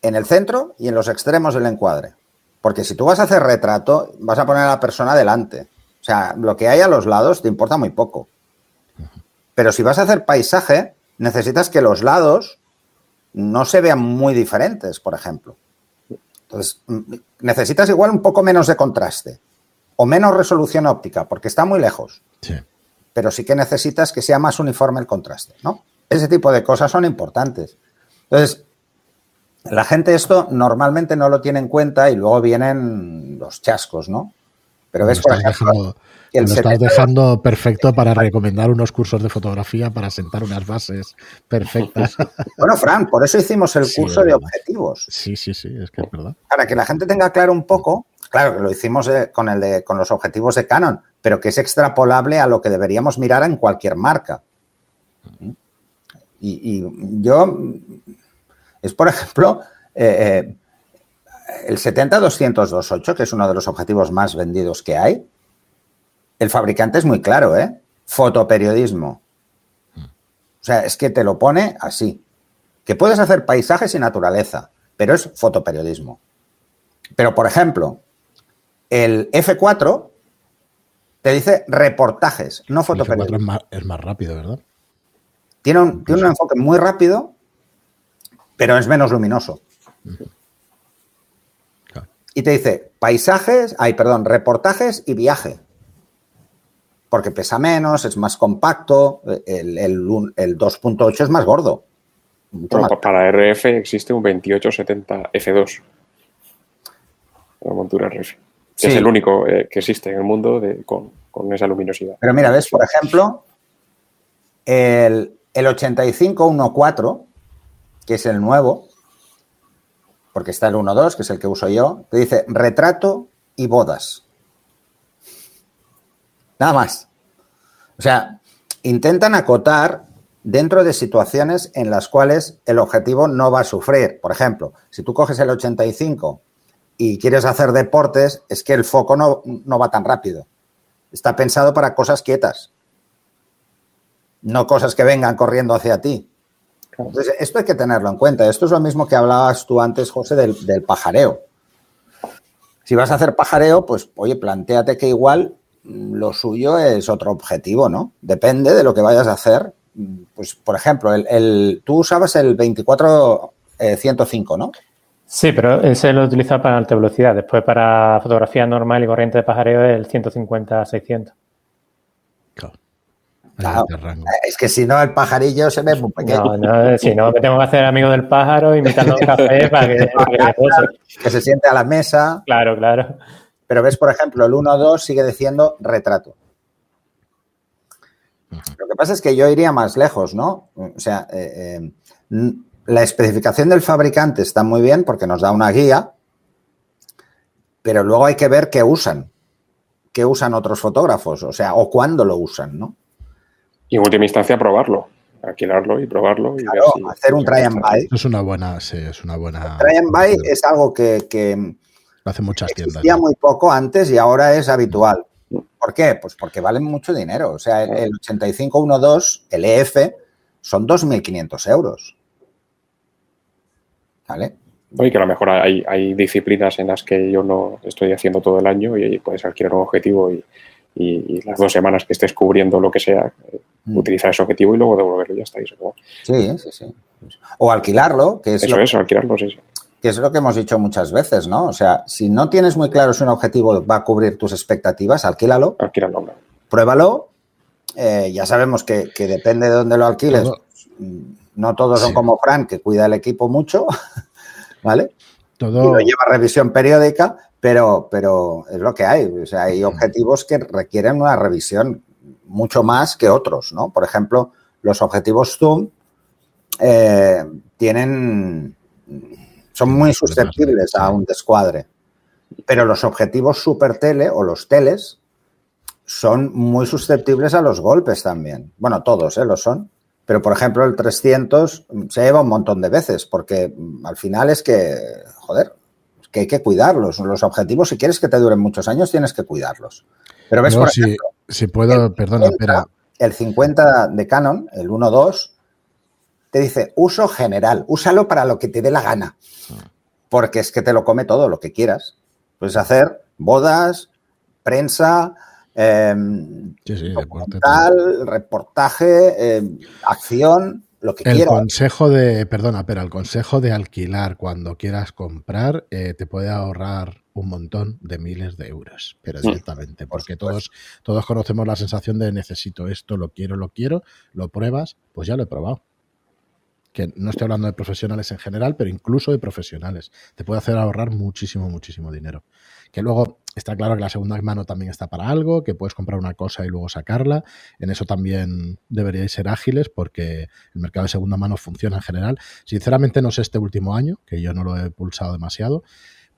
en el centro y en los extremos del encuadre. Porque si tú vas a hacer retrato, vas a poner a la persona delante. O sea, lo que hay a los lados te importa muy poco. Pero si vas a hacer paisaje, necesitas que los lados no se vean muy diferentes, por ejemplo. Entonces, necesitas igual un poco menos de contraste o menos resolución óptica, porque está muy lejos. Sí. Pero sí que necesitas que sea más uniforme el contraste, ¿no? Ese tipo de cosas son importantes. Entonces, la gente esto normalmente no lo tiene en cuenta y luego vienen los chascos, ¿no? Pero ves, por lo estás dejando perfecto para recomendar unos cursos de fotografía para sentar unas bases perfectas. Bueno, Fran, por eso hicimos el curso de objetivos. Sí, sí, sí, es que es verdad. Para que la gente tenga claro un poco, claro, lo hicimos eh, con, el de, con los objetivos de Canon, pero que es extrapolable a lo que deberíamos mirar en cualquier marca. Y, yo, es por ejemplo, eh, eh, el 70-200-28, que es uno de los objetivos más vendidos que hay, el fabricante es muy claro, ¿eh? Fotoperiodismo. O sea, es que te lo pone así. Que puedes hacer paisajes y naturaleza, pero es fotoperiodismo. Pero, por ejemplo, el F4 te dice reportajes, no fotoperiodismo. Es más, es más rápido, ¿verdad? Tiene un, tiene un enfoque muy rápido, pero es menos luminoso. Y te dice paisajes, ay, perdón, reportajes y viaje. Porque pesa menos, es más compacto, el, 2.8 es más gordo. Para RF existe un 2870 F2. La montura RF. es el único eh, que existe en el mundo con, con, esa luminosidad. Pero mira, ves, por ejemplo, el, el 8514, que es el nuevo, porque está el 1.2, que es el que uso yo, te dice retrato y bodas. Nada más. O sea, intentan acotar dentro de situaciones en las cuales el objetivo no va a sufrir. Por ejemplo, si tú coges el 85 y quieres hacer deportes, es que el foco no, no va tan rápido. Está pensado para cosas quietas no cosas que vengan corriendo hacia ti. Entonces, esto hay que tenerlo en cuenta. Esto es lo mismo que hablabas tú antes, José, del, pajareo. Si vas a hacer pajareo, pues, oye, planteate que igual mm, lo suyo es otro objetivo, ¿no? Depende de lo que vayas a hacer. Pues, por ejemplo, el, tú usabas el 24-105, eh, ¿no? Sí, pero ese lo utiliza para alta velocidad. Después, para fotografía normal y corriente de pajareo, el 150-600. Es que si no, el pajarillo se ve muy pequeño. No, si no, me tengo que hacer amigo del pájaro, invitarlo a un café para que, que, se siente a la mesa. Claro, claro. Pero ves, por ejemplo, el 1-2 sigue diciendo retrato. Lo que pasa es que yo iría más lejos, ¿no? O sea, eh, eh, la especificación del fabricante está muy bien porque nos da una guía, pero luego hay que ver qué usan, qué usan otros fotógrafos, o sea, o cuándo lo usan, ¿no? Y en última instancia probarlo, alquilarlo y probarlo. Y hacer un try and buy. Es una buena, sí, es una buena. try and buy es algo que, que hace muchas tiendas. Existía muy poco antes y ahora es habitual. ¿Por qué? Pues porque valen mucho dinero. O sea, el 8512, el EF, son 2.500 euros. ¿Vale? Y que a lo mejor hay, hay, disciplinas en las que yo no estoy haciendo todo el año y puedes alquilar un objetivo y, y, las dos semanas que estés cubriendo lo que sea. Utilizar ese objetivo y luego devolverlo y ya está. sí, sí, sí. O alquilarlo, que es. Eso es, alquilarlo, sí, sí. Que es lo que hemos dicho muchas veces, ¿no? O sea, si no tienes muy claro si un objetivo va a cubrir tus expectativas, alquílalo. Alquílalo. Pruébalo. Eh, ya sabemos que, depende de dónde lo alquiles. No todos son como Frank, que cuida el equipo mucho, ¿vale? Todo... Y lo lleva a revisión periódica, pero, pero es lo que hay. O sea, hay objetivos que requieren una revisión mucho más que otros, ¿no? Por ejemplo, los objetivos Zoom eh, tienen, son muy susceptibles a un descuadre, pero los objetivos super tele o los teles son muy susceptibles a los golpes también. Bueno, todos, ¿eh? Lo son. Pero, por ejemplo, el 300 se lleva un montón de veces, porque al final es que, joder, que hay que cuidarlos. Los objetivos, si quieres que te duren muchos años, tienes que cuidarlos. Pero ves, por si, si puedo, perdona, espera. El 50 de Canon, el 1.2, te dice uso general, úsalo para lo que te dé la gana. Porque es que te lo come todo, lo que quieras. Puedes hacer bodas, prensa, eh, reportaje, em, acción, el consejo de, perdona, pero el consejo de alquilar cuando quieras comprar eh, te puede ahorrar un montón de miles de euros, pero directamente, porque todos, todos conocemos la sensación de necesito esto, lo quiero, lo quiero, lo pruebas, pues ya lo he probado. Que no estoy hablando de profesionales en general, pero incluso de profesionales. Te puede hacer ahorrar muchísimo, muchísimo dinero. Que luego está claro que la segunda mano también está para algo, que puedes comprar una cosa y luego sacarla. En eso también deberíais ser ágiles porque el mercado de segunda mano funciona en general. Sinceramente no sé este último año, que yo no lo he pulsado demasiado,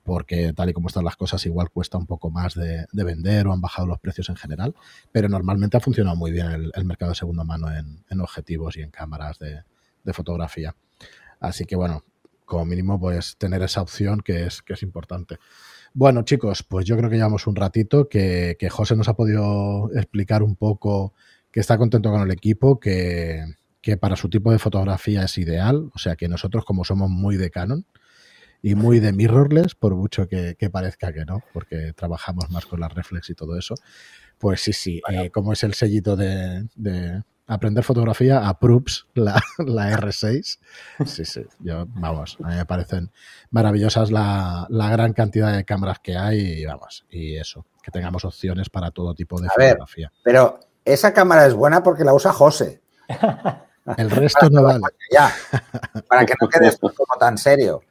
porque tal y como están las cosas igual cuesta un poco más de, vender o han bajado los precios en general, pero normalmente ha funcionado muy bien el, mercado de segunda mano en, objetivos y en cámaras de, fotografía. Así que bueno, como mínimo pues tener esa opción que es, que es importante. Bueno chicos, pues yo creo que llevamos un ratito que, que José nos ha podido explicar un poco que está contento con el equipo, que, que para su tipo de fotografía es ideal, o sea que nosotros como somos muy de Canon, y muy de mirrorless, por mucho que, parezca que no, porque trabajamos más con la reflex y todo eso. Pues sí, sí, eh, como es el sellito de, aprender fotografía, approves la, la R6. Sí, sí, yo, vamos, a mí me parecen maravillosas la, gran cantidad de cámaras que hay y vamos, y eso, que tengamos opciones para todo tipo de fotografía. pero esa cámara es buena porque la usa José. El resto no vale. Ya, para que no quedes como tan serio.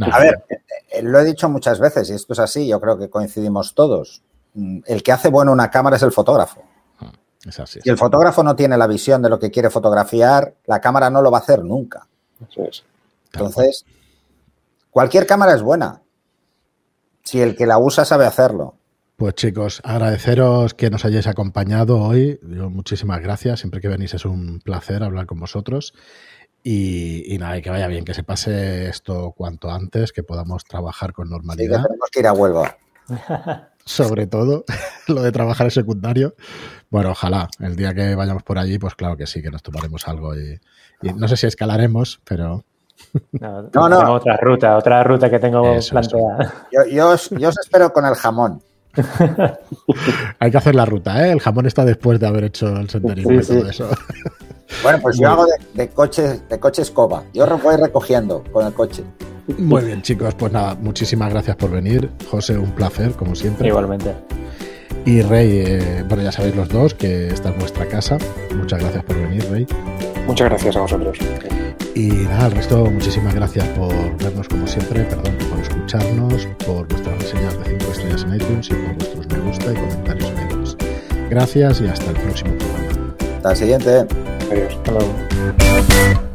A ver, eh, lo he dicho muchas veces y esto es así, yo creo que coincidimos todos. Mm, el que hace bueno una cámara es el fotógrafo. Es así. Si el fotógrafo no tiene la visión de lo que quiere fotografiar, la cámara no lo va a hacer nunca. Entonces, cualquier cámara es buena. Si el que la usa sabe hacerlo. Pues chicos, agradeceros que nos hayáis acompañado hoy. muchísimas gracias. Siempre que venís es un placer hablar con vosotros. Y, nada, y que vaya bien, que se pase esto cuanto antes, que podamos trabajar con normalidad. Sí, tenemos que ir a Huelva. Sobre todo lo de trabajar en secundario. Bueno, ojalá, el día que vayamos por allí, pues claro que sí, que nos tomaremos algo y, no sé si escalaremos, pero... No, no, Otra ruta, otra ruta que tengo planteada. Yo, os, yo os espero con el jamón. Hay que hacer la ruta, ¿eh? El jamón está después de haber hecho el senderismo y todo eso. Bueno, pues yo hago de, coche, de coche escoba. Yo voy recogiendo con el coche. Muy bien, chicos. Pues nada, muchísimas gracias por venir. José, un placer, como siempre. Igualmente. Y Rey, eh, bueno, ya sabéis los dos que esta es vuestra casa. Muchas gracias por venir, Rey. Muchas gracias a vosotros. Y nada, al resto, muchísimas gracias por vernos como siempre, perdón, por escucharnos, por vuestras reseñas de 5 estrellas en iTunes y por vuestros me gusta y comentarios en iTunes. Gracias y hasta el próximo programa. Hasta el siguiente. Adiós. Hasta